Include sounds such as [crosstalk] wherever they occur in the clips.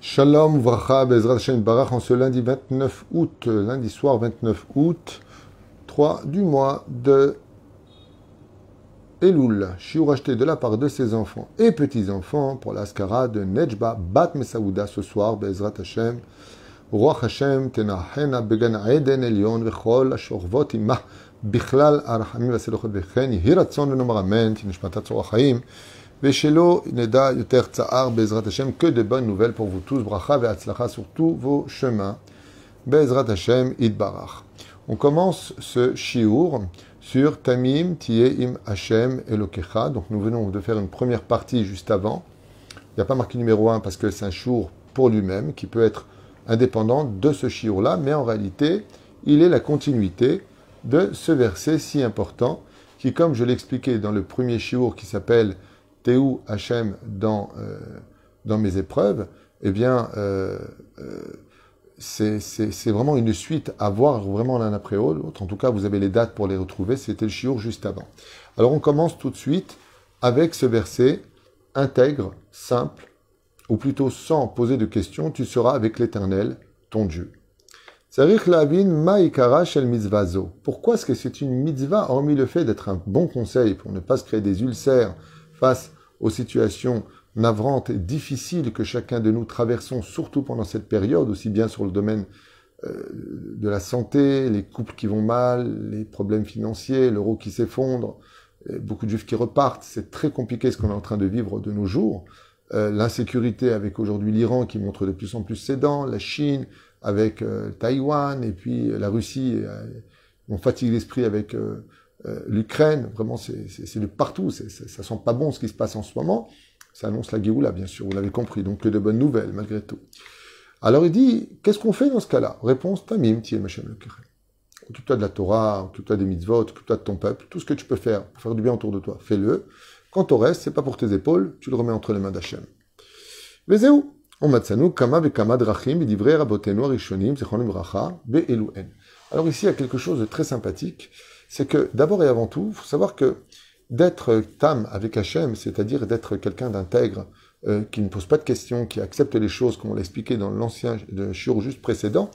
Shalom, Vracha, Bezrat Hashem Barach, en ce lundi 29 août, euh, lundi soir 29 août, 3 du mois de Elul, Shiur acheté de la part de ses enfants et petits-enfants pour l'Askara de Nejba Bat Mesaouda ce soir, Bezrat Hashem, Roi Hashem, Tenahena, be'gana Eden, Elion, Vechol, Ashorvot, Imah, Bichlal, Arhamim, Vaselochot, Vechen, Hiratson, Nomar Amen, Tinishmatat, Sorachayim, Veshelo Neda Yoter Tsa'ar Bezrat Hashem, que de bonnes nouvelles pour vous tous. Bracha Ve'atzlacha sur tous vos chemins. Bezrat Hashem Idbarach. On commence ce shiur sur Tamim Tieim Hashem Elokecha. Donc nous venons de faire une première partie juste avant. Il n'y a pas marqué numéro 1 parce que c'est un shiur pour lui-même qui peut être indépendant de ce shiur-là, mais en réalité, il est la continuité de ce verset si important qui, comme je l'expliquais dans le premier shiur qui s'appelle Théou Hachem dans, euh, dans mes épreuves, eh bien, euh, euh, c'est vraiment une suite à voir vraiment l'un après l'autre. En tout cas, vous avez les dates pour les retrouver. C'était le shiur juste avant. Alors, on commence tout de suite avec ce verset intègre, simple, ou plutôt sans poser de questions, tu seras avec l'Éternel, ton Dieu. Pourquoi est-ce que c'est une mitzvah, hormis le fait d'être un bon conseil pour ne pas se créer des ulcères face aux situations navrantes et difficiles que chacun de nous traversons, surtout pendant cette période, aussi bien sur le domaine de la santé, les couples qui vont mal, les problèmes financiers, l'euro qui s'effondre, beaucoup de juifs qui repartent. C'est très compliqué ce qu'on est en train de vivre de nos jours. Euh, l'insécurité avec aujourd'hui l'Iran qui montre de plus en plus ses dents, la Chine avec euh, Taïwan et puis la Russie, euh, on fatigue l'esprit avec l'Ukraine. Vraiment, c'est de partout. ça sent pas bon ce qui se passe en ce moment. Ça annonce la Géoula, bien sûr, vous l'avez compris. Donc que de bonnes nouvelles, malgré tout. Alors il dit, qu'est-ce qu'on fait dans ce cas-là? Réponse, Tamim, Tiye Machem Occupe-toi de la Torah, occupe-toi des mitzvot, occupe-toi de ton peuple, tout ce que tu peux faire pour faire du bien autour de toi, fais-le. Quant au reste, c'est pas pour tes épaules, tu le remets entre les mains d'Hachem. Vezeu, on. Alors ici, il y a quelque chose de très sympathique, c'est que d'abord et avant tout, il faut savoir que d'être tam avec Hachem, c'est-à-dire d'être quelqu'un d'intègre, euh, qui ne pose pas de questions, qui accepte les choses, comme on l'a expliqué dans l'ancien shiur juste précédent,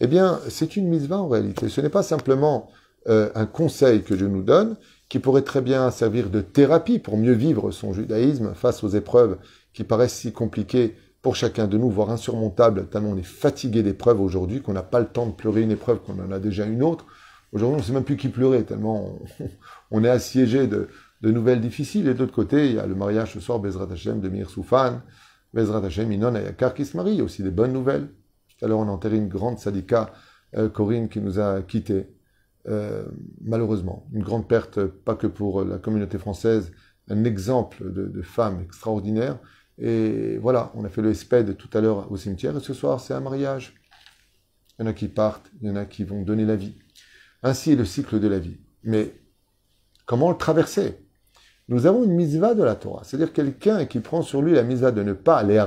eh bien, c'est une mitzvah en réalité. Ce n'est pas simplement euh, un conseil que je nous donne, qui pourrait très bien servir de thérapie pour mieux vivre son judaïsme face aux épreuves qui paraissent si compliquées pour chacun de nous, voire insurmontables, tellement on est fatigué d'épreuves aujourd'hui, qu'on n'a pas le temps de pleurer une épreuve, qu'on en a déjà une autre. Aujourd'hui, on ne sait même plus qui pleurer, tellement [laughs] on, est assiégé de, nouvelles difficiles. Et de l'autre côté, il y a le mariage ce soir, Bezrat Hashem, de Mir Soufan, Bezrat Hashem, Inon Ayakar qui se marie, il y a aussi des bonnes nouvelles. Tout à l'heure, on a enterré une grande sadika, euh, Corinne, qui nous a quittés. Euh, malheureusement. Une grande perte, pas que pour la communauté française, un exemple de, de femme extraordinaire. Et voilà, on a fait le SPED tout à l'heure au cimetière, et ce soir, c'est un mariage. Il y en a qui partent, il y en a qui vont donner la vie. Ainsi est le cycle de la vie. Mais comment le traverser? Nous avons une misva de la Torah, c'est-à-dire quelqu'un qui prend sur lui la misva de ne pas aller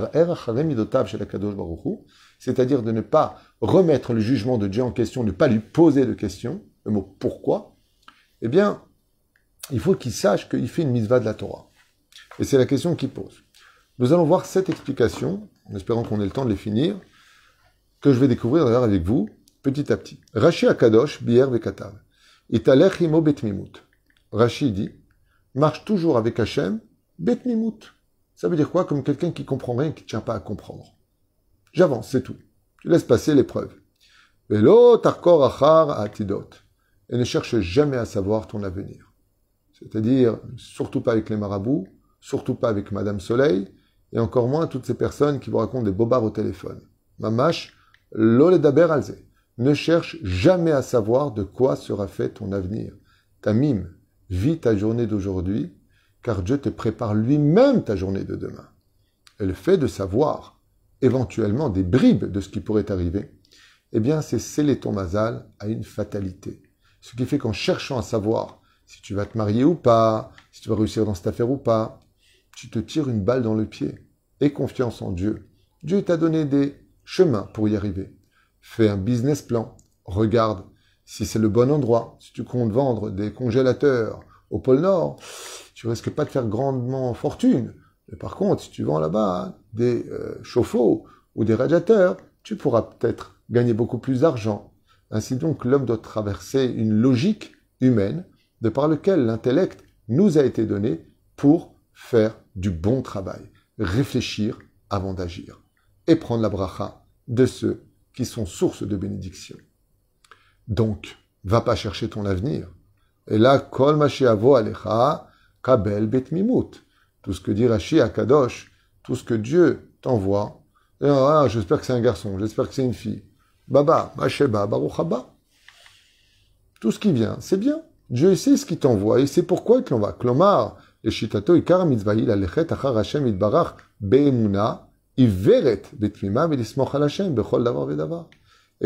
c'est-à-dire de ne pas remettre le jugement de Dieu en question, de ne pas lui poser de questions, le mot pourquoi, eh bien, il faut qu'il sache qu'il fait une mitzvah de la Torah. Et c'est la question qu'il pose. Nous allons voir cette explication, en espérant qu'on ait le temps de les finir, que je vais découvrir d'ailleurs avec vous, petit à petit. Rashi Akadosh, Bier Vekatav. Italech imo betmimut. Rashi dit, marche toujours avec Hachem, betmimut. Ça veut dire quoi? Comme quelqu'un qui comprend rien, qui ne tient pas à comprendre. J'avance, c'est tout. Tu laisses passer l'épreuve. Velo tarkor achar atidot et ne cherche jamais à savoir ton avenir. C'est-à-dire, surtout pas avec les marabouts, surtout pas avec Madame Soleil, et encore moins toutes ces personnes qui vous racontent des bobards au téléphone. Mamash, l'oledaber alze. Ne cherche jamais à savoir de quoi sera fait ton avenir. Tamim, vis ta journée d'aujourd'hui, car Dieu te prépare lui-même ta journée de demain. Et le fait de savoir éventuellement des bribes de ce qui pourrait arriver, eh bien, c'est sceller ton mazal à une fatalité. Ce qui fait qu'en cherchant à savoir si tu vas te marier ou pas, si tu vas réussir dans cette affaire ou pas, tu te tires une balle dans le pied. Aie confiance en Dieu. Dieu t'a donné des chemins pour y arriver. Fais un business plan. Regarde si c'est le bon endroit. Si tu comptes vendre des congélateurs au pôle Nord, tu risques pas de faire grandement fortune. Mais par contre, si tu vends là-bas des euh, chauffe-eau ou des radiateurs, tu pourras peut-être gagner beaucoup plus d'argent. Ainsi donc, l'homme doit traverser une logique humaine de par lequel l'intellect nous a été donné pour faire du bon travail, réfléchir avant d'agir et prendre la bracha de ceux qui sont source de bénédiction. Donc, va pas chercher ton avenir. Et là, kol avo alecha kabel bet mimut. Tout ce que dit Rashi à Kadosh, tout ce que Dieu t'envoie. Ah, j'espère que c'est un garçon, j'espère que c'est une fille. Baba, Masheba, Baruch Haba. Tout ce qui vient, c'est bien. Dieu sait ce qu'il t'envoie et c'est pourquoi il t'envoie. Klomar, et shitato ikar mitzvahil alechet achar Hashem itbarach be'emuna Et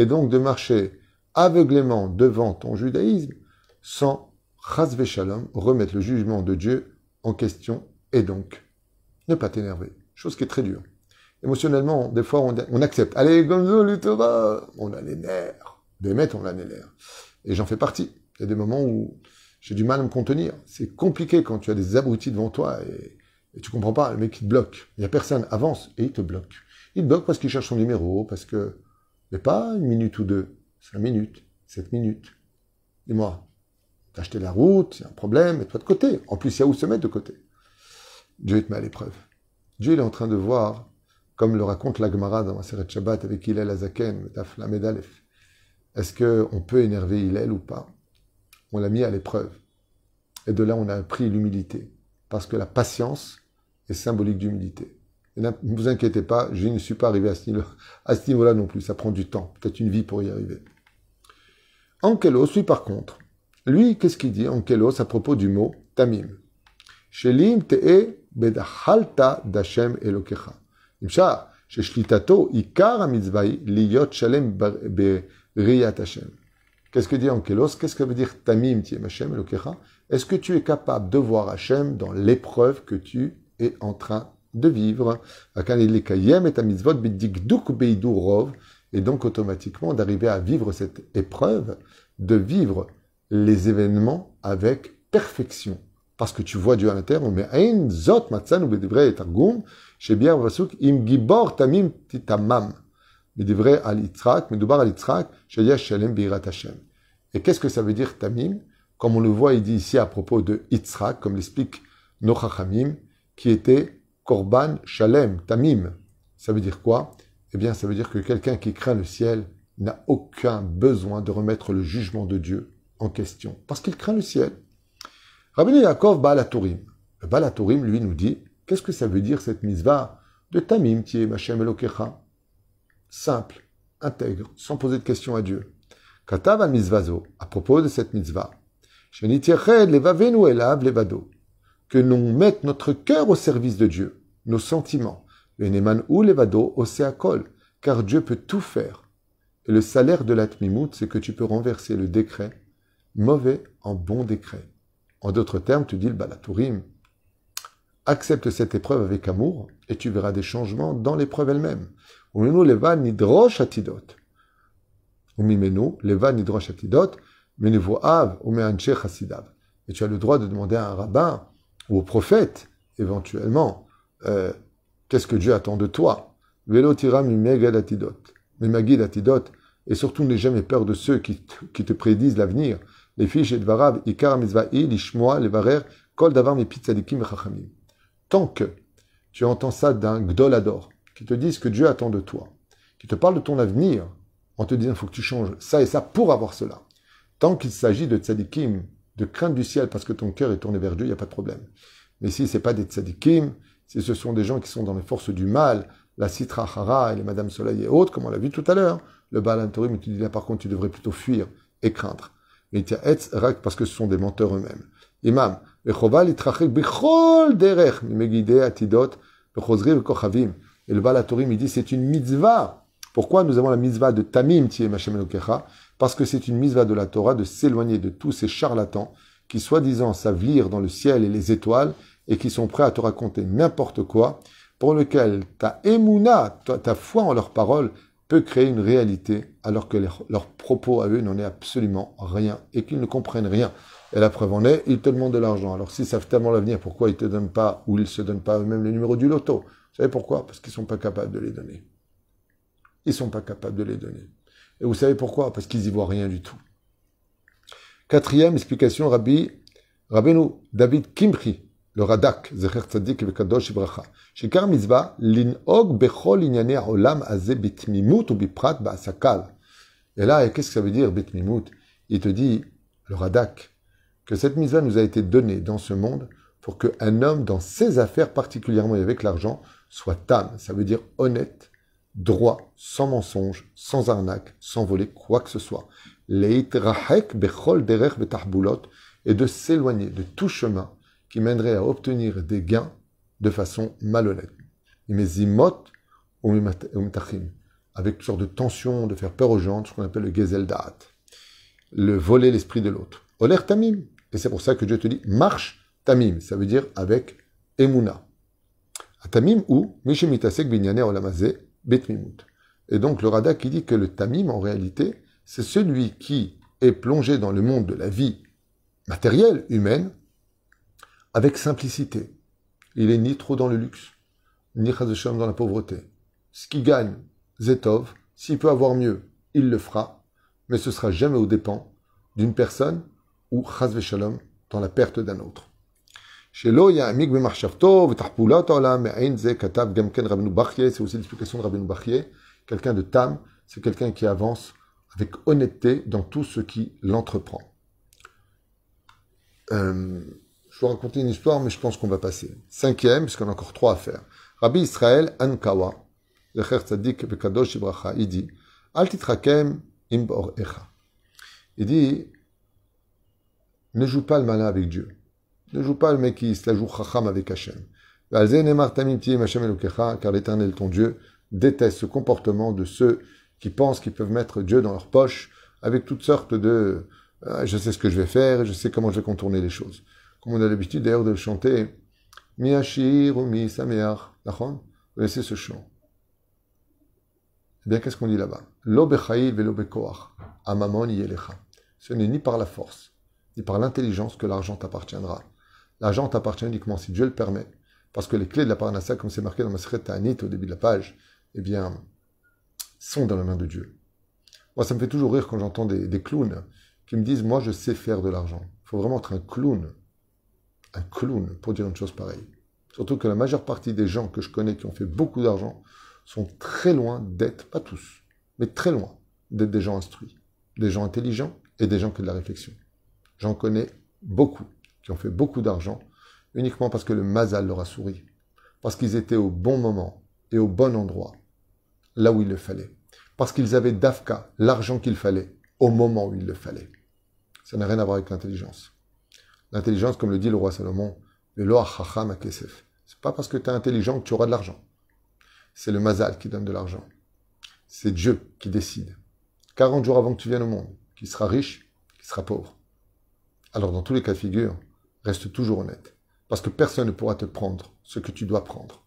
donc de marcher aveuglément devant ton judaïsme sans chas shalom remettre le jugement de Dieu en question et donc ne pas t'énerver. Chose qui est très dure. Émotionnellement, des fois, on, accepte. Allez, Gonzo, le on a les nerfs. Des maîtres, on a les nerfs. Et j'en fais partie. Il y a des moments où j'ai du mal à me contenir. C'est compliqué quand tu as des abrutis devant toi et, et tu comprends pas. Le mec, il te bloque. Il y a personne, avance et il te bloque. Il te bloque parce qu'il cherche son numéro, parce que, mais pas une minute ou deux. Cinq minutes, sept minutes. Dis-moi, t'as acheté la route, il y a un problème, mets-toi de côté. En plus, il y a où se mettre de côté. Dieu te met à l'épreuve. Dieu il est en train de voir, comme le raconte la Gemara dans Maseret Shabbat avec Hillel Azaken, la Medalef. Est-ce qu'on peut énerver Hillel ou pas? On l'a mis à l'épreuve. Et de là, on a appris l'humilité. Parce que la patience est symbolique d'humilité. Ne vous inquiétez pas, je ne suis pas arrivé à ce niveau-là non plus. Ça prend du temps, peut-être une vie pour y arriver. Ankelos, lui par contre, lui, qu'est-ce qu'il dit, Ankelos, à propos du mot tamim? Elokecha. Sheshlitato ikar shalem Hashem. Qu'est-ce que dit Ankelos? Qu'est-ce que veut dire tamim Hashem elokecha? Est-ce que tu es capable de voir Hashem dans l'épreuve que tu es en train de vivre et donc automatiquement d'arriver à vivre cette épreuve, de vivre les événements avec perfection. Parce que tu vois Dieu à l'intérieur, mais ein zot matzanu bedivre targum, shebiar vasuk im gibor tamim titamam. Bedivre al Yitzhak, medubar al Yitzhak, shedia shalem birat Hashem. Et qu'est-ce que ça veut dire tamim? Comme on le voit, il dit ici à propos de Yitzhak, comme l'explique Nochachamim, qui était Korban Shalem, Tamim. Ça veut dire quoi? Eh bien, ça veut dire que quelqu'un qui craint le ciel n'a aucun besoin de remettre le jugement de Dieu en question, parce qu'il craint le ciel. Rabbi Yaakov Baalatourim. Le Baalatourim, lui, nous dit qu'est-ce que ça veut dire cette mitzvah de Tamim, Tieh Machem Elokecha? Simple, intègre, sans poser de questions à Dieu. Katav al à propos de cette mitzvah. levavenu elav levado que l'on mette notre cœur au service de Dieu, nos sentiments. ou levado oseakol, car Dieu peut tout faire. Et le salaire de l'atmimout, c'est que tu peux renverser le décret mauvais en bon décret. En d'autres termes, tu dis le balatourim. Accepte cette épreuve avec amour et tu verras des changements dans l'épreuve elle-même. leva nidrosh atidot. leva nidrosh atidot, av Et tu as le droit de demander à un rabbin ou au prophète, éventuellement, euh, qu'est-ce que Dieu attend de toi? Vélo tiram et surtout n'aie jamais peur de ceux qui, qui te prédisent l'avenir. Les fiches et dvarav, ikar mizva'i, lishmoa, levarer, kol davar mi pitzadikim chachamim. Tant que tu entends ça d'un gdolador, qui te disent que Dieu attend de toi, qui te parle de ton avenir, en te disant, il faut que tu changes ça et ça pour avoir cela. Tant qu'il s'agit de tzadikim de crainte du ciel parce que ton cœur est tourné vers Dieu, il n'y a pas de problème. Mais si ce n'est pas des tzadikim, si ce sont des gens qui sont dans les forces du mal, la Sitra Hara et les Madame Soleil et autres, comme on l'a vu tout à l'heure, le Baal Antorim, tu dis là par contre, tu devrais plutôt fuir et craindre. Mais Rak parce que ce sont des menteurs eux-mêmes. Imam, et le Baal il dit c'est une mitzvah. Pourquoi nous avons la mitzvah de Tamim, Machem Elokecha? Parce que c'est une mitzvah de la Torah de s'éloigner de tous ces charlatans qui soi-disant savent lire dans le ciel et les étoiles et qui sont prêts à te raconter n'importe quoi, pour lequel ta émouna, ta, foi en leurs paroles, peut créer une réalité, alors que leurs propos à eux n'en est absolument rien et qu'ils ne comprennent rien. Et la preuve en est, ils te demandent de l'argent. Alors s'ils savent tellement l'avenir, pourquoi ils ne te donnent pas ou ils ne se donnent pas eux-mêmes le numéro du loto? Vous savez pourquoi? Parce qu'ils ne sont pas capables de les donner. ils ne sont pas capables de les donner. Et vous savez pourquoi? Parce qu'ils n'y voient rien du tout. Quatrième explication, Rabbi, Rabbeinu David Kimchi, le Radak, Zecher Tzadik Vekadosh Ibracha. Shikar mitzvah, lin'og bechol inyane olam azeh bitmimut ou ba'asakal. Et là, qu'est-ce que ça veut dire, bitmimut? Il te dit, le Radak, que cette mitzvah nous a été donnée dans ce monde pour qu'un homme, dans ses affaires, particulièrement avec l'argent, soit tam. Ça veut dire honnête, droit, sans mensonge, sans arnaque, sans voler quoi que ce soit. bechol derech et de s'éloigner de tout chemin qui mènerait à obtenir des gains de façon malhonnête. Imezimot ou avec une sorte de tension, de faire peur aux gens, ce qu'on appelle le gezel da'at, le voler l'esprit de l'autre. Oler tamim, et c'est pour ça que Dieu te dit marche tamim, ça veut dire avec emuna. Tamim ou mishemitasek binyane olamazé betmimut. Et donc le Rada qui dit que le tamim en réalité, c'est celui qui est plongé dans le monde de la vie matérielle, humaine, avec simplicité. Il est ni trop dans le luxe, ni dans la pauvreté. Ce qui gagne, Zetov, s'il peut avoir mieux, il le fera, mais ce sera jamais au dépens d'une personne ou Chaz Shalom dans la perte d'un autre. C'est aussi l'explication de Rabbeinu Bachye. Quelqu'un de Tam, c'est quelqu'un qui avance avec honnêteté dans tout ce qui l'entreprend. Euh, je vais raconter une histoire, mais je pense qu'on va passer. Cinquième, puisqu'on a encore trois à faire. Rabbi Israël Ankawa, le Tzadik Bekadosh Ibracha, il dit Al titrakem im. Il dit Ne joue pas le malin avec Dieu. Ne joue pas le mec qui se la joue chacham avec Hachem. Car l'éternel, ton Dieu, déteste ce comportement de ceux qui pensent qu'ils peuvent mettre Dieu dans leur poche avec toutes sortes de euh, je sais ce que je vais faire je sais comment je vais contourner les choses comme on a l'habitude d'ailleurs de chanter, Mi Ashir ou Mi Sameach, vous laissez ce chant. Eh bien, qu'est-ce qu'on dit là-bas? Lo velo amamon. Ce n'est ni par la force, ni par l'intelligence que l'argent t'appartiendra. L'argent t'appartient uniquement si Dieu le permet. Parce que les clés de la parnassa, comme c'est marqué dans ma Ta'anit au début de la page, eh bien, sont dans la main de Dieu. Moi, ça me fait toujours rire quand j'entends des, des clowns qui me disent Moi, je sais faire de l'argent. Il faut vraiment être un clown un clown pour dire une chose pareille. Surtout que la majeure partie des gens que je connais qui ont fait beaucoup d'argent sont très loin d'être, pas tous, mais très loin d'être des gens instruits, des gens intelligents et des gens qui ont de la réflexion. J'en connais beaucoup qui ont fait beaucoup d'argent uniquement parce que le mazal leur a souri, parce qu'ils étaient au bon moment et au bon endroit, là où il le fallait, parce qu'ils avaient d'Afka l'argent qu'il fallait au moment où il le fallait. Ça n'a rien à voir avec l'intelligence. L'intelligence, comme le dit le roi Salomon, le kesef. C'est pas parce que tu es intelligent que tu auras de l'argent. C'est le mazal qui donne de l'argent. C'est Dieu qui décide. 40 jours avant que tu viennes au monde, qui sera riche, qui sera pauvre. Alors dans tous les cas de figure, reste toujours honnête. Parce que personne ne pourra te prendre ce que tu dois prendre.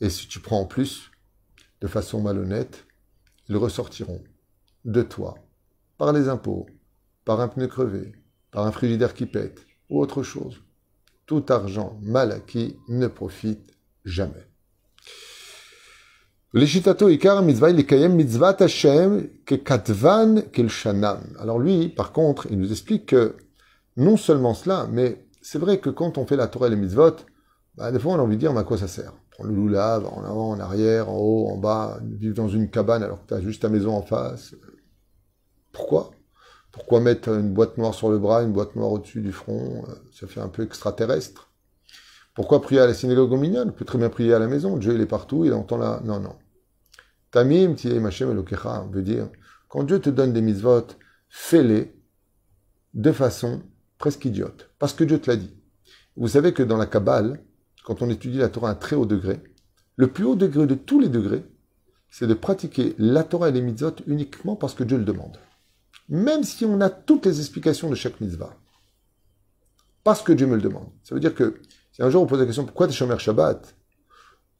Et si tu prends en plus, de façon malhonnête, ils ressortiront de toi, par les impôts, par un pneu crevé, par un frigidaire qui pète, ou autre chose. Tout argent mal acquis ne profite jamais. Alors lui, par contre, il nous explique que non seulement cela, mais c'est vrai que quand on fait la Torah et les mitzvot, bah, des fois on a envie de dire, mais à quoi ça sert? Prendre le loulav en avant, en arrière, en haut, en bas, vivre dans une cabane alors que tu as juste ta maison en face. Pourquoi? Pourquoi mettre une boîte noire sur le bras, une boîte noire au-dessus du front? Euh, Ça fait un peu extraterrestre. Pourquoi prier à la synagogue au minyan On peut très bien prier à la maison. Dieu, il est partout, il entend là. Non, non. Tamim, machem veut dire, quand Dieu te donne des mitzvot, fais-les de façon presque idiote. Parce que Dieu te l'a dit. Vous savez que dans la Kabbale, quand on étudie la Torah à très haut degré, le plus haut degré de tous les degrés, c'est de pratiquer la Torah et les mitzvot uniquement parce que Dieu le demande même si on a toutes les explications de chaque mitzvah. Parce que Dieu me le demande. Ça veut dire que si un jour on pose la question pourquoi tu Shomer Shabbat?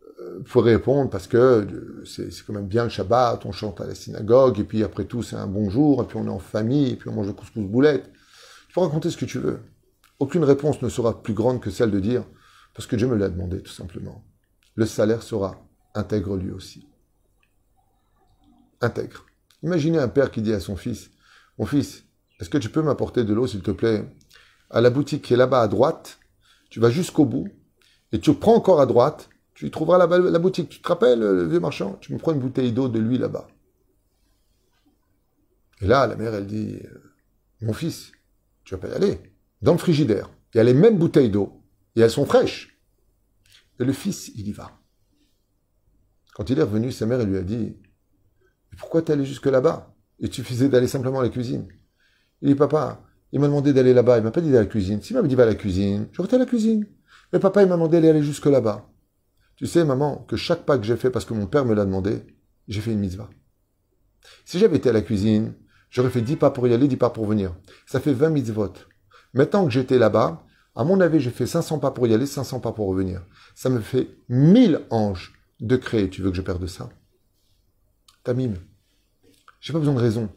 Il euh, faut répondre parce que euh, c'est quand même bien le Shabbat, on chante à la synagogue, et puis après tout c'est un bon jour, et puis on est en famille, et puis on mange le couscous boulette. Il faut raconter ce que tu veux. Aucune réponse ne sera plus grande que celle de dire parce que Dieu me l'a demandé tout simplement. Le salaire sera intègre lui aussi. intègre. Imaginez un père qui dit à son fils, mon fils, est-ce que tu peux m'apporter de l'eau, s'il te plaît? À la boutique qui est là-bas à droite, tu vas jusqu'au bout, et tu prends encore à droite, tu y trouveras la, la boutique. Tu te rappelles, le vieux marchand? Tu me prends une bouteille d'eau de lui là-bas. Et là, la mère, elle dit, mon fils, tu vas pas y aller. Dans le frigidaire, il y a les mêmes bouteilles d'eau, et elles sont fraîches. Et le fils, il y va. Quand il est revenu, sa mère, lui a dit, pourquoi t'es allé jusque là-bas? Il suffisait d'aller simplement à la cuisine. Il dit, papa, il m'a demandé d'aller là-bas, il m'a pas dit d'aller à la cuisine. S'il m'avait dit va à la cuisine, j'aurais été à la cuisine. Mais papa, il m'a demandé d'aller jusque là-bas. Tu sais, maman, que chaque pas que j'ai fait parce que mon père me l'a demandé, j'ai fait une mitzvah. Si j'avais été à la cuisine, j'aurais fait 10 pas pour y aller, 10 pas pour venir. Ça fait 20 mitzvot. Maintenant que j'étais là-bas, à mon avis, j'ai fait 500 pas pour y aller, 500 pas pour revenir. Ça me fait 1000 anges de créer. Tu veux que je perde ça? Tamim. J'ai pas besoin de raison.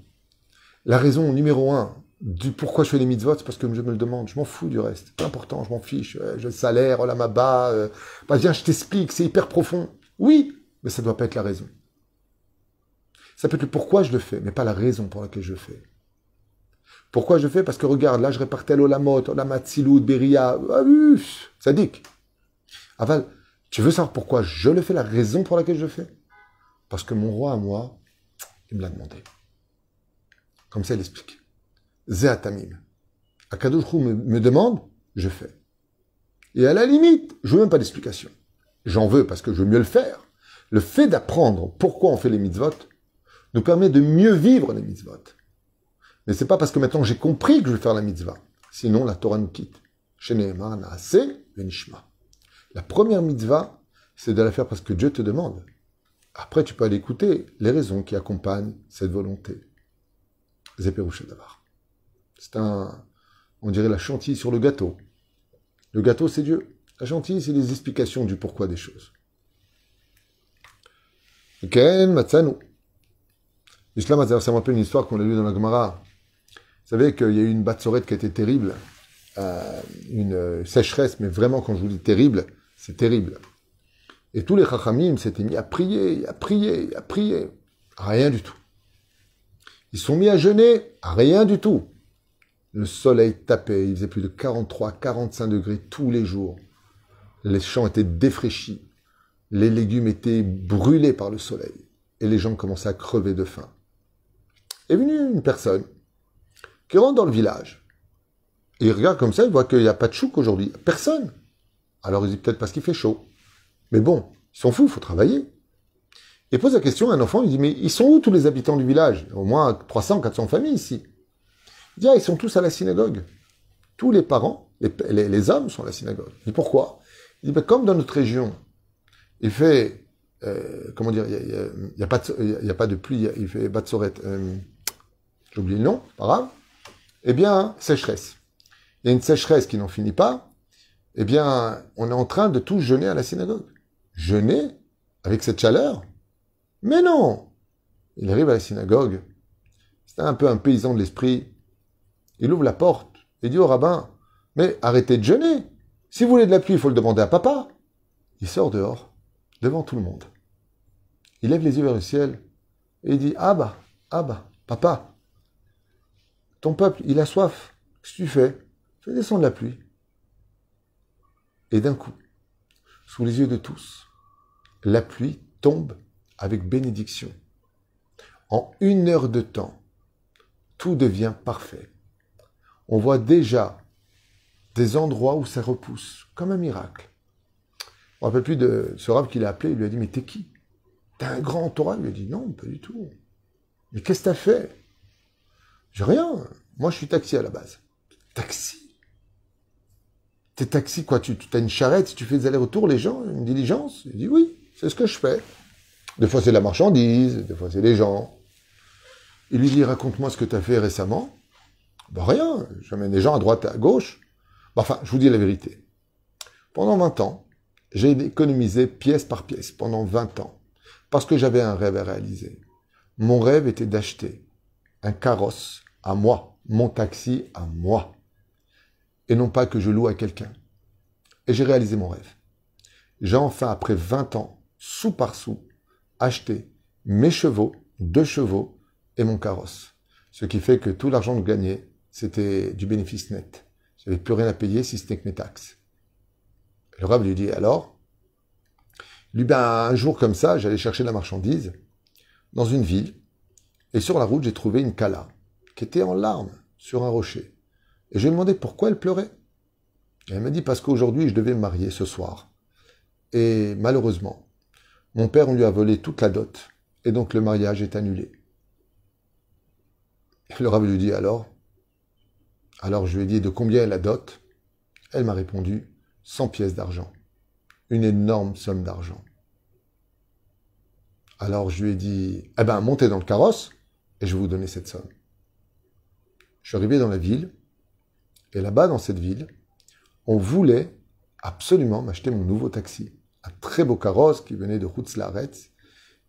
La raison numéro un du pourquoi je fais les mitzvot, c'est parce que je me le demande. Je m'en fous du reste. C'est important, je m'en fiche. J'ai le salaire, oh là ma bas. Euh, bah, viens, je t'explique, c'est hyper profond. Oui, mais ça doit pas être la raison. Ça peut être le pourquoi je le fais, mais pas la raison pour laquelle je le fais. Pourquoi je le fais? Parce que regarde, là je répartais l'olamot, olamat siloud, beria, ah, sadique. Aval, tu veux savoir pourquoi je le fais, la raison pour laquelle je le fais? Parce que mon roi à moi, il me l'a demandé. Comme ça, il explique. Zéatamim. Akadosh me, me demande, je fais. Et à la limite, je veux même pas d'explication. J'en veux parce que je veux mieux le faire. Le fait d'apprendre pourquoi on fait les mitzvot nous permet de mieux vivre les mitzvot. Mais c'est pas parce que maintenant j'ai compris que je vais faire la mitzvah. Sinon, la Torah nous quitte. La première mitzvah, c'est de la faire parce que Dieu te demande. Après, tu peux aller écouter les raisons qui accompagnent cette volonté. C'est un, on dirait la chantilly sur le gâteau. Le gâteau, c'est Dieu. La chantilly, c'est les explications du pourquoi des choses. Ken Matsanu. L'islam, ça me rappelle une histoire qu'on a lue dans la Gemara. Vous savez qu'il y a eu une batsorette qui a été terrible, euh, une sécheresse, mais vraiment, quand je vous dis terrible, c'est terrible. Et tous les chachamim s'étaient mis à prier, à prier, à prier. Rien du tout. Ils sont mis à jeûner, rien du tout. Le soleil tapait, il faisait plus de 43, 45 degrés tous les jours. Les champs étaient défraîchis. Les légumes étaient brûlés par le soleil. Et les gens commençaient à crever de faim. Est venue une personne qui rentre dans le village. Et il regarde comme ça, il voit qu'il n'y a pas de chouk aujourd'hui. Personne. Alors il dit peut-être parce qu'il fait chaud. Mais bon, ils sont fous, il faut travailler. Et pose la question à un enfant, il dit, mais ils sont où tous les habitants du village? Au moins 300, 400 familles ici. Il dit, ah, ils sont tous à la synagogue. Tous les parents, les, hommes sont à la synagogue. Il dit, pourquoi? Il dit, ben, comme dans notre région, il fait, euh, comment dire, il n'y a, pas de, pluie, il fait Batsoret, euh, j'ai oublié le nom, pas grave. Eh bien, sécheresse. Il y a une sécheresse qui n'en finit pas. Eh bien, on est en train de tous jeûner à la synagogue. Jeûner avec cette chaleur? Mais non Il arrive à la synagogue. C'est un peu un paysan de l'esprit. Il ouvre la porte et dit au rabbin, mais arrêtez de jeûner. Si vous voulez de la pluie, il faut le demander à papa. Il sort dehors, devant tout le monde. Il lève les yeux vers le ciel et il dit, ah bah, ah bah, papa, ton peuple, il a soif. Qu'est-ce que tu fais? Fais descendre la pluie. Et d'un coup, sous les yeux de tous, la pluie tombe avec bénédiction. En une heure de temps, tout devient parfait on voit déjà des endroits où ça repousse, comme un miracle. On ne rappelle plus de ce rab qu'il a appelé, il lui a dit, mais t'es qui? T'es un grand Torah Il lui a dit, non, pas du tout. Mais qu'est-ce que t'as fait? J'ai rien. Moi, je suis taxi à la base. Taxi? T'es taxi, quoi? Tu as une charrette, tu fais des allers-retours, les gens, une diligence Il dit, oui, c'est ce que je fais. Des fois, c'est la marchandise, des fois, c'est les gens. Il lui dit, raconte-moi ce que tu as fait récemment. Ben rien, j'amène des gens à droite à gauche. Ben enfin, je vous dis la vérité. Pendant 20 ans, j'ai économisé pièce par pièce, pendant 20 ans, parce que j'avais un rêve à réaliser. Mon rêve était d'acheter un carrosse à moi, mon taxi à moi, et non pas que je loue à quelqu'un. Et j'ai réalisé mon rêve. J'ai enfin, après 20 ans, sou par sou, acheté mes chevaux deux chevaux et mon carrosse. Ce qui fait que tout l'argent que gagnais, c'était du bénéfice net. Je n'avais plus rien à payer si c'était que mes taxes. Le Rav lui dit alors, lui, ben, un jour comme ça, j'allais chercher la marchandise dans une ville, et sur la route, j'ai trouvé une Kala, qui était en larmes sur un rocher. Et je lui ai demandé pourquoi elle pleurait. Et elle m'a dit parce qu'aujourd'hui, je devais me marier ce soir. Et malheureusement, mon père, on lui a volé toute la dot, et donc le mariage est annulé. Le Rav lui dit alors, alors je lui ai dit de combien est la dot? Elle m'a répondu 100 pièces d'argent. Une énorme somme d'argent. Alors je lui ai dit, eh ben montez dans le carrosse et je vais vous donner cette somme. Je suis arrivé dans la ville et là-bas dans cette ville, on voulait absolument m'acheter mon nouveau taxi. Un très beau carrosse qui venait de Hutzlaretz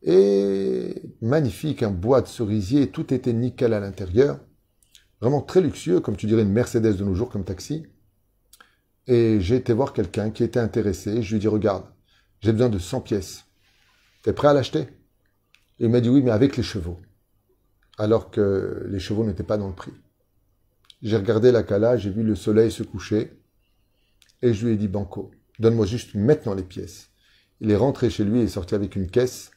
et magnifique, un bois de cerisier, tout était nickel à l'intérieur. Vraiment très luxueux, comme tu dirais une Mercedes de nos jours comme taxi. Et j'ai été voir quelqu'un qui était intéressé. Je lui ai dit, regarde, j'ai besoin de 100 pièces. T'es prêt à l'acheter? Il m'a dit oui, mais avec les chevaux. Alors que les chevaux n'étaient pas dans le prix. J'ai regardé la cala, j'ai vu le soleil se coucher. Et je lui ai dit, Banco, donne-moi juste maintenant les pièces. Il est rentré chez lui et est sorti avec une caisse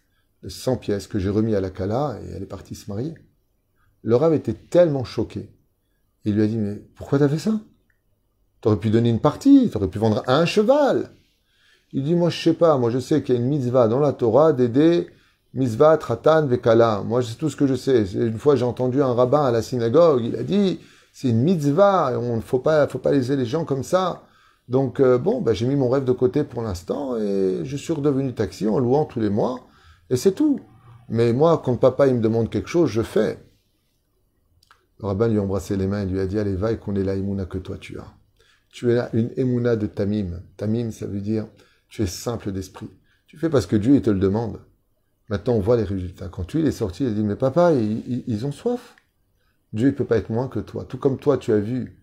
de 100 pièces que j'ai remis à la cala et elle est partie se marier. Le rave était tellement choqué. Il lui a dit, mais pourquoi t'as fait ça? T'aurais pu donner une partie, t'aurais pu vendre un cheval. Il dit, moi je sais pas, moi je sais qu'il y a une mitzvah dans la Torah d'aider mitzvah tratan vekala. Moi c'est tout ce que je sais. Une fois j'ai entendu un rabbin à la synagogue, il a dit, c'est une mitzvah, on ne faut pas, faut pas laisser les gens comme ça. Donc euh, bon, ben, j'ai mis mon rêve de côté pour l'instant et je suis redevenu taxi en louant tous les mois et c'est tout. Mais moi, quand papa il me demande quelque chose, je fais. Le rabbin lui a embrassé les mains et lui a dit, allez va et qu'on est la émouna que toi tu as. Tu es une émouna de tamim. Tamim, ça veut dire tu es simple d'esprit. Tu fais parce que Dieu il te le demande. Maintenant, on voit les résultats. Quand tu il est sorti, il a dit, mais papa, ils, ont soif. Dieu, il peut pas être moins que toi. Tout comme toi, tu as vu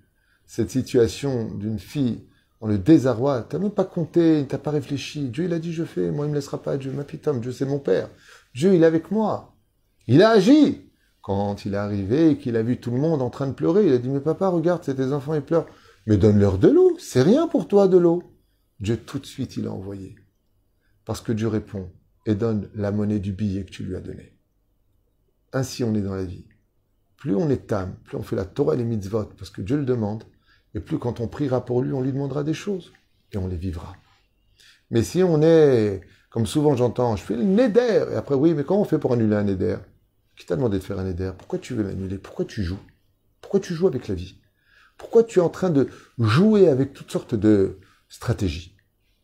cette situation d'une fille dans le désarroi. Tu n'as même pas compté, tu n'as pas réfléchi. Dieu, il a dit, je fais. Moi, il me laissera pas. Dieu, ma pitome. Dieu, c'est mon père. Dieu, il est avec moi. Il a agi. Quand il est arrivé et qu'il a vu tout le monde en train de pleurer, il a dit, mais papa, regarde, c'est tes enfants, ils pleurent. Mais donne-leur de l'eau. C'est rien pour toi, de l'eau. Dieu tout de suite il a envoyé. Parce que Dieu répond et donne la monnaie du billet que tu lui as donné. Ainsi on est dans la vie. Plus on est âme, plus on fait la Torah et les mitzvot, parce que Dieu le demande, et plus quand on priera pour lui, on lui demandera des choses, et on les vivra. Mais si on est, comme souvent j'entends, je fais le neder, et après oui, mais comment on fait pour annuler un neder? Qui t'a demandé de faire un neder? Pourquoi tu veux l'annuler? Pourquoi tu joues? Pourquoi tu joues avec la vie? Pourquoi tu es en train de jouer avec toutes sortes de, stratégie.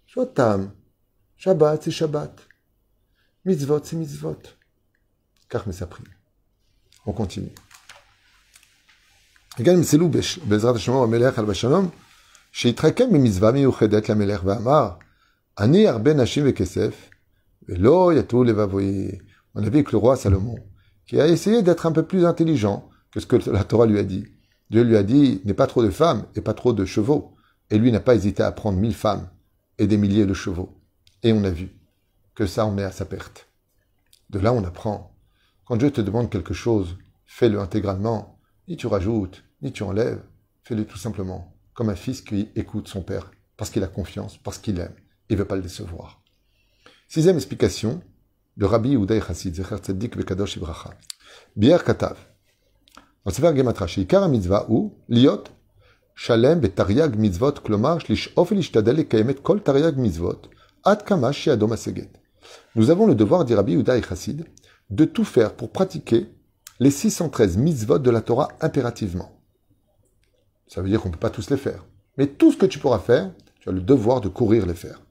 Soit tam. Shabbat, c'est Shabbat. Mitzvot, c'est mitzvot. Car mais ça prie. On continue. וגם נמצאו בעזרת השם המלך על בשלום, שהתחכם במצווה מיוחדת למלך ואמר, אני הרבה נשים וכסף, ולא יטו לבבוי. On a vu que le roi Salomon, qui a essayé d'être un peu plus intelligent que ce que la Torah lui a dit. Dieu lui a dit, n'aie pas trop de femmes et pas trop de chevaux. Et lui n'a pas hésité à prendre mille femmes et des milliers de chevaux. Et on a vu que ça en est à sa perte. De là, on apprend. Quand Dieu te demande quelque chose, fais-le intégralement. Ni tu rajoutes, ni tu enlèves. Fais-le tout simplement, comme un fils qui écoute son père, parce qu'il a confiance, parce qu'il aime, et ne veut pas le décevoir. Sixième explication de Rabbi Uday Chassid, Zecher Tzeddik Bekadosh Ibracha. Bier Katav. Dans le Gematra, Ikara Mitzvah ou Liot Shalem betariag mitzvot, klomar shlish'of elishtadel kayemet kol tariag mitzvot, ad kama adom aseget. Nous avons le devoir, dit Rabbi Uda et Chassid, de tout faire pour pratiquer les 613 mitzvot de la Torah impérativement. Ça veut dire qu'on ne peut pas tous les faire. Mais tout ce que tu pourras faire, tu as le devoir de courir les faire.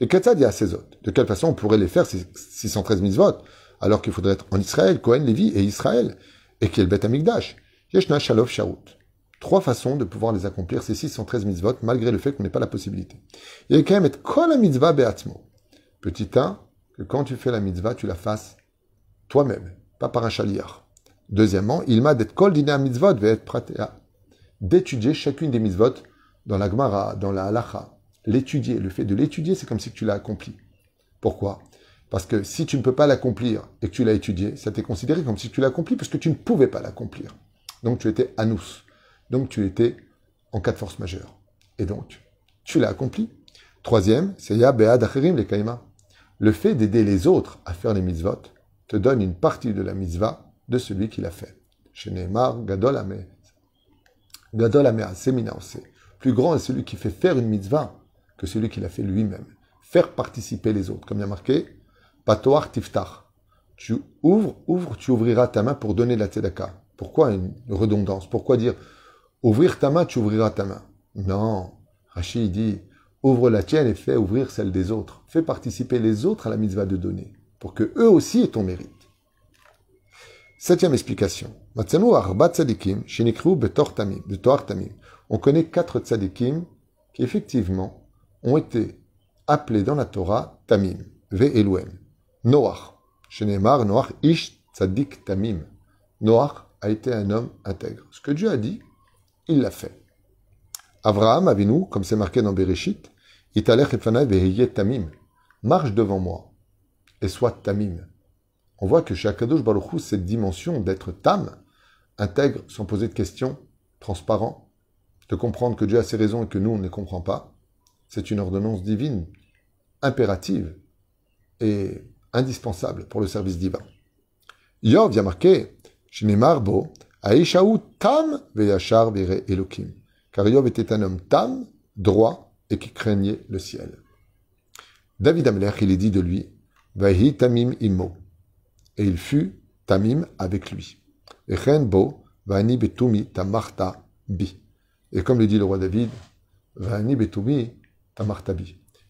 Et Katzad a ses autres. De quelle façon on pourrait les faire, ces 613 mitzvot, alors qu'il faudrait être en Israël, Cohen, Lévi et Israël, et qu'il y ait le Bet Amigdash. Yeshna Shalov Sharut trois façons de pouvoir les accomplir, ces 613 mitzvot, malgré le fait qu'on n'ait pas la possibilité. Il y a quand même être kol la mitzvah be'atzmo. Petit 1, que quand tu fais la mitzvah, tu la fasses toi-même, pas par un chaliar. Deuxièmement, il m'a d'être kol dina mitzvot ve'et pratea. D'étudier chacune des mitzvot dans la Gemara, dans la halacha. L'étudier, le fait de l'étudier, c'est comme si tu l'as accompli. Pourquoi? Parce que si tu ne peux pas l'accomplir et que tu l'as étudié, ça t'est considéré comme si tu l'as accompli parce que tu ne pouvais pas l'accomplir. Donc tu étais anus. Donc tu étais en cas de force majeure. Et donc, tu l'as accompli. Troisième, c'est Ya Be'ad Acherim le Kaima. Le fait d'aider les autres à faire les mitzvot te donne une partie de la mitzvah de celui qui l'a fait. Chez Neymar, Gadol Ame. Gadol Plus grand est celui qui fait faire une mitzvah que celui qui l'a fait lui-même. Faire participer les autres. Comme il y a marqué, Patoar Tiftar. Tu ouvres, ouvres, tu ouvriras ta main pour donner la tzedaka. Pourquoi une redondance? Pourquoi dire ouvrir ta main, tu ouvriras ta main? Non. Rachid dit ouvre la tienne et fais ouvrir celle des autres. Fais participer les autres à la mitzvah de donner pour que eux aussi aient ton mérite. Septième explication. On connaît quatre tzadikim qui effectivement ont été appelés dans la Torah Tamim, Ve Elohim. Noach. Shenemar, Noach Ish Tzadik Tamim. Noach a été un homme intègre. Ce que Dieu a dit, il l'a fait. Abraham, Avinu, comme c'est marqué dans Bereshit, Italech et Tamim. Marche devant moi et sois Tamim. On voit que chez Akadosh Baruch cette dimension d'être Tam intègre sans poser de questions, transparent, de comprendre que Dieu a ses raisons et que nous, on ne les comprend pas. C'est une ordonnance divine, impérative et indispensable pour le service divin. Yov vient marquer Shnemarbo, Aishaou Tam Veyachar Vere Elokim. Car Yov était un homme Tam, droit et qui craignait le ciel. David Amelech, il est dit de lui, Vahi Tamim Imo. Et il fut Tamim avec lui. Et comme le dit le roi David. Ça,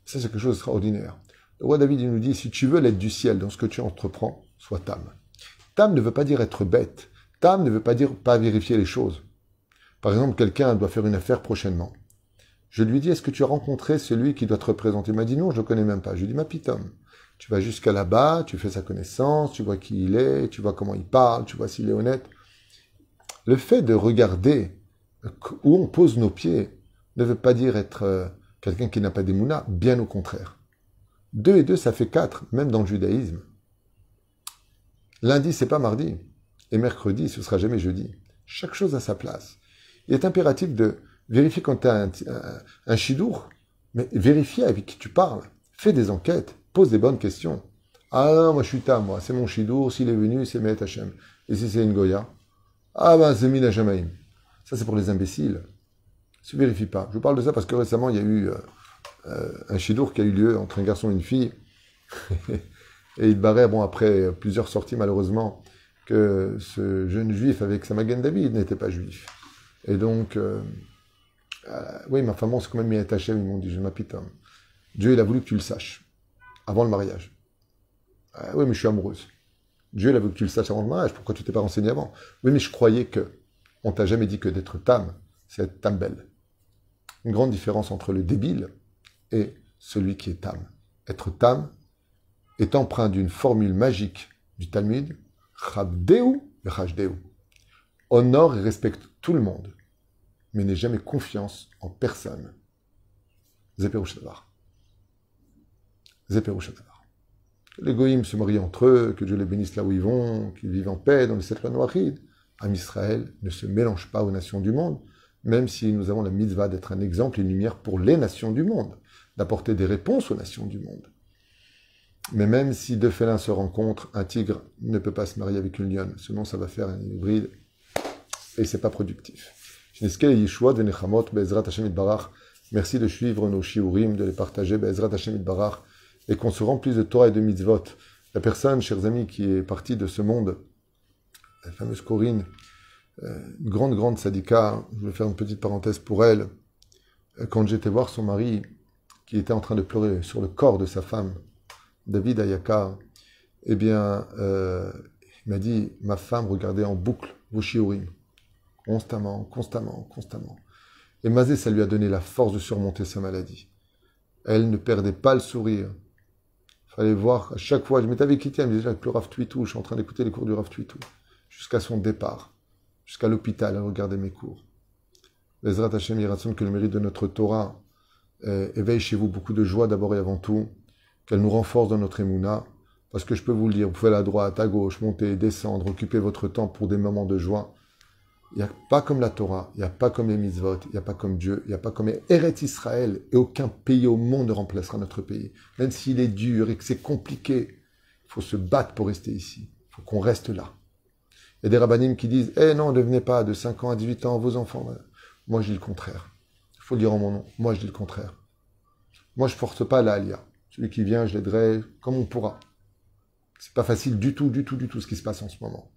c'est quelque chose d'extraordinaire. Le roi David nous dit, si tu veux l'aide du ciel dans ce que tu entreprends, sois Tam. Tam ne veut pas dire être bête. Tam ne veut pas dire pas vérifier les choses. Par exemple, quelqu'un doit faire une affaire prochainement. Je lui dis, est-ce que tu as rencontré celui qui doit te représenter? Il m'a dit, non, je ne le connais même pas. Je lui dis, ma pitom. Tu vas jusqu'à là-bas, tu fais sa connaissance, tu vois qui il est, tu vois comment il parle, tu vois s'il est honnête. Le fait de regarder où on pose nos pieds ne veut pas dire être euh, quelqu'un qui n'a pas d'émouna, bien au contraire. Deux et deux, ça fait quatre, même dans le judaïsme. Lundi, c'est pas mardi. Et mercredi, ce sera jamais jeudi. Chaque chose a sa place. Il est impératif de vérifier quand tu as un, un, chidour, mais vérifier avec qui tu parles. Fais des enquêtes, pose des bonnes questions. Ah moi je suis tam, moi, c'est mon chidour, s'il est venu, c'est Mehet Hashem. Et si c'est une Goya? Ah ben c'est Mina Shamaim. Ça c'est pour les imbéciles. Ne vérifie pas. Je vous parle de ça parce que récemment il y a eu euh, euh, un chidour qui a eu lieu entre un garçon et une fille. [laughs] Et il barrait, bon, après plusieurs sorties malheureusement, que ce jeune juif avec sa Magen David n'était pas juif. Et donc, euh, oui, ma femme, c'est quand même mis à ils m'ont dit, je m'apite. Dieu, il a voulu que tu le saches, avant le mariage. Euh, oui, mais je suis amoureuse. Dieu, il a voulu que tu le saches avant le mariage, pourquoi tu t'es pas renseigné avant? Oui, mais je croyais que, on t'a jamais dit que d'être tam, c'est être tam belle. Une grande différence entre le débile et celui qui est tam. Être tam, est empreint d'une formule magique du Talmud, Chabdeu et Honore et respecte tout le monde, mais n'ait jamais confiance en personne. Zeperushadavar. Zeperushadavar. Les goïms se marient entre eux, que Dieu les bénisse là où ils vont, qu'ils vivent en paix dans les sept noirs. Am Israël ne se mélange pas aux nations du monde, même si nous avons la mitzvah d'être un exemple et une lumière pour les nations du monde, d'apporter des réponses aux nations du monde. Mais même si deux félins se rencontrent, un tigre ne peut pas se marier avec une lionne, sinon ça va faire un hybride et c'est pas productif. Merci de suivre nos shiurim, de les partager, et qu'on se remplisse de Torah et de mitzvot. La personne, chers amis, qui est partie de ce monde, la fameuse Corinne, euh, une grande, grande sadika, je vais faire une petite parenthèse pour elle, euh, quand j'étais voir son mari, qui était en train de pleurer sur le corps de sa femme, David Ayaka, eh bien, euh, il m'a dit, ma femme regardait en boucle vos shiurim, constamment, constamment, constamment. Et Mazé, ça lui a donné la force de surmonter sa maladie. Elle ne perdait pas le sourire. Fallait voir, à chaque fois, je m'étais avec Kitty, elle me disait, avec le Rav Twitou, je suis en train d'écouter les cours du Rav Twitou, jusqu'à son départ, jusqu'à l'hôpital, elle regardait mes cours. Les Hashem Yiratzon, que le mérite de notre Torah euh, éveille chez vous beaucoup de joie d'abord et avant tout, qu'elle nous renforce dans notre émouna, Parce que je peux vous le dire, vous pouvez à droite, à gauche, monter, descendre, occuper votre temps pour des moments de joie. Il n'y a pas comme la Torah, il n'y a pas comme les mitzvot, il n'y a pas comme Dieu, il n'y a pas comme Eretz Israël, et aucun pays au monde ne remplacera notre pays. Même s'il est dur et que c'est compliqué, il faut se battre pour rester ici. Il faut qu'on reste là. Il y a des rabbinim qui disent Eh non, ne venez pas de 5 ans à 18 ans, vos enfants. Moi, je dis le contraire. Il faut le dire en mon nom. Moi, je dis le contraire. Moi, je force pas la alia. Celui qui vient, je l'aiderai comme on pourra. C'est pas facile du tout, du tout, du tout ce qui se passe en ce moment.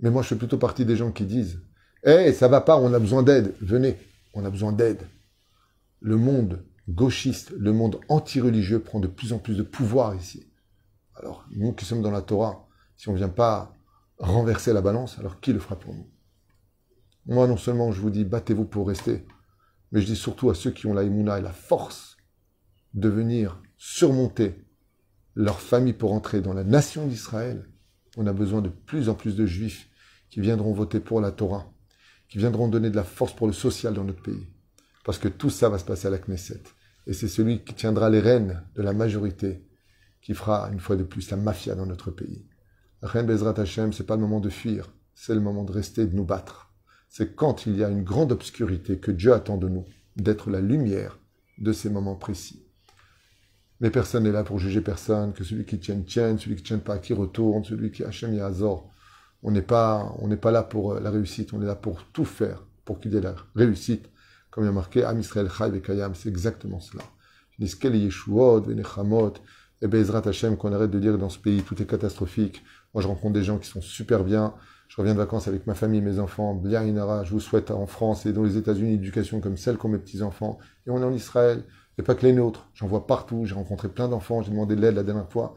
Mais moi, je fais plutôt partie des gens qui disent Eh, ça va pas, on a besoin d'aide. Venez, on a besoin d'aide. Le monde gauchiste, le monde anti-religieux prend de plus en plus de pouvoir ici. Alors, nous qui sommes dans la Torah, si on ne vient pas renverser la balance, alors qui le fera pour nous? Moi, non seulement je vous dis battez-vous pour rester, mais je dis surtout à ceux qui ont la et la force de venir surmonter leur famille pour entrer dans la nation d'Israël. On a besoin de plus en plus de juifs qui viendront voter pour la Torah, qui viendront donner de la force pour le social dans notre pays. Parce que tout ça va se passer à la Knesset. Et c'est celui qui tiendra les rênes de la majorité qui fera une fois de plus la mafia dans notre pays. Reine Bezrat Hashem, c'est pas le moment de fuir, c'est le moment de rester et de nous battre. C'est quand il y a une grande obscurité que Dieu attend de nous, d'être la lumière de ces moments précis. Mais personne n'est là pour juger personne, que celui qui tienne tienne, celui qui ne tienne pas qui retourne, celui qui Hachem Yazor. On n'est on n'est pas là pour euh, la réussite, on est là pour tout faire pour qu'il y ait la réussite. Comme il a marqué, Am Israël Chai Kayam, c'est exactement cela. Quel Yeshuot, Venechamot, et Bezrat Hashem, qu'on arrête de dire dans ce pays, tout est catastrophique. Moi, je rencontre des gens qui sont super bien. Je reviens de vacances avec ma famille, mes enfants. Bien Inara, je vous souhaite en France et dans les États-Unis une éducation comme celle qu'ont mes petits-enfants. Et on est en Israël. Et pas que les nôtres. J'en vois partout. J'ai rencontré plein d'enfants. J'ai demandé de l'aide la dernière fois.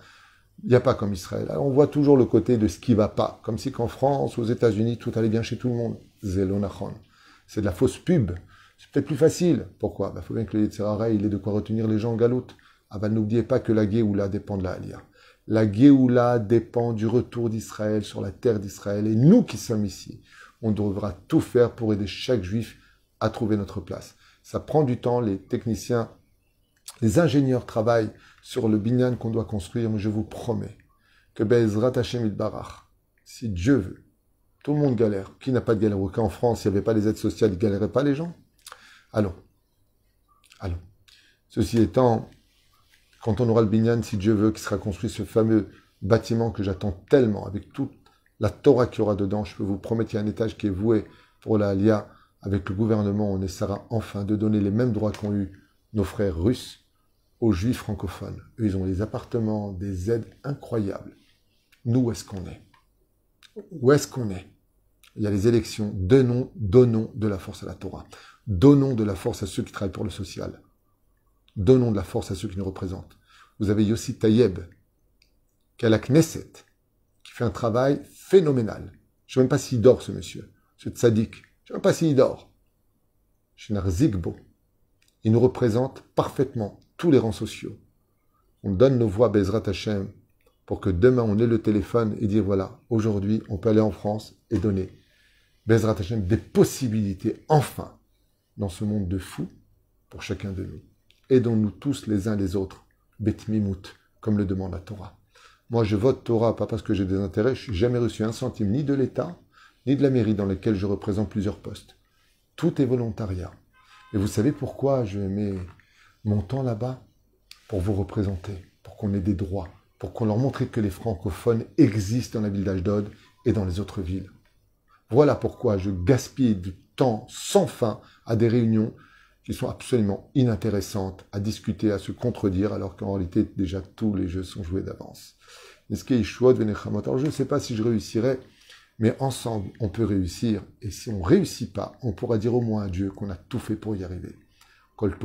Il n'y a pas comme Israël. on voit toujours le côté de ce qui va pas. Comme si qu'en France, aux États-Unis, tout allait bien chez tout le monde. Zelonachon. C'est de la fausse pub. C'est peut-être plus facile. Pourquoi? Il bah, faut bien que le Yitzhara, il ait de quoi retenir les gens en galoute. Ah bah, n'oubliez pas que la Géoula dépend de la Aliyah. La Géoula dépend du retour d'Israël sur la terre d'Israël. Et nous qui sommes ici, on devra tout faire pour aider chaque juif à trouver notre place. Ça prend du temps, les techniciens, les ingénieurs travaillent sur le binyan qu'on doit construire, mais je vous promets que Bezrat Hashem Barach, si Dieu veut, tout le monde galère. Qui n'a pas de galère? Qu'en France, il n'y avait pas les aides sociales, il ne galérait pas les gens? Allons. Allons. Ceci étant, quand on aura le binyan, si Dieu veut, qui sera construit ce fameux bâtiment que j'attends tellement, avec toute la Torah qu'il y aura dedans, je peux vous promettre qu'il y a un étage qui est voué pour la Lia. Avec le gouvernement, on essaiera enfin de donner les mêmes droits qu'ont eu nos frères russes aux juifs francophones. Ils ont des appartements, des aides incroyables. Nous, où est-ce qu'on est? Où est-ce qu'on est? Il y a les élections. Donnons, donnons de la force à la Torah. Donnons de la force à ceux qui travaillent pour le social. Donnons de la force à ceux qui nous représentent. Vous avez Yossi Tayeb, qui a la Knesset, qui fait un travail phénoménal. Je ne sais même pas s'il dort, ce monsieur, ce tzaddik. Je ne sais même pas s'il dort. Shinar Zigbo. Il nous représente parfaitement tous les rangs sociaux. On donne nos voix Bezrat Hashem pour que demain on ait le téléphone et dire voilà, aujourd'hui on peut aller en France et donner Bezrat Hashem des possibilités enfin dans ce monde de fous pour chacun de nous. Aidons-nous tous les uns les autres, Bet Mimout, comme le demande la Torah. Moi je vote Torah pas parce que j'ai des intérêts, je n'ai jamais reçu un centime ni de l'État, ni de la mairie dans laquelle je représente plusieurs postes. Tout est volontariat. Et vous savez pourquoi je mets mon temps là-bas Pour vous représenter, pour qu'on ait des droits, pour qu'on leur montre que les francophones existent dans la ville d'Ashdod et dans les autres villes. Voilà pourquoi je gaspille du temps sans fin à des réunions qui sont absolument inintéressantes, à discuter, à se contredire, alors qu'en réalité, déjà tous les jeux sont joués d'avance. Alors je ne sais pas si je réussirai, mais ensemble, on peut réussir. Et si on ne réussit pas, on pourra dire au moins à Dieu qu'on a tout fait pour y arriver. Kol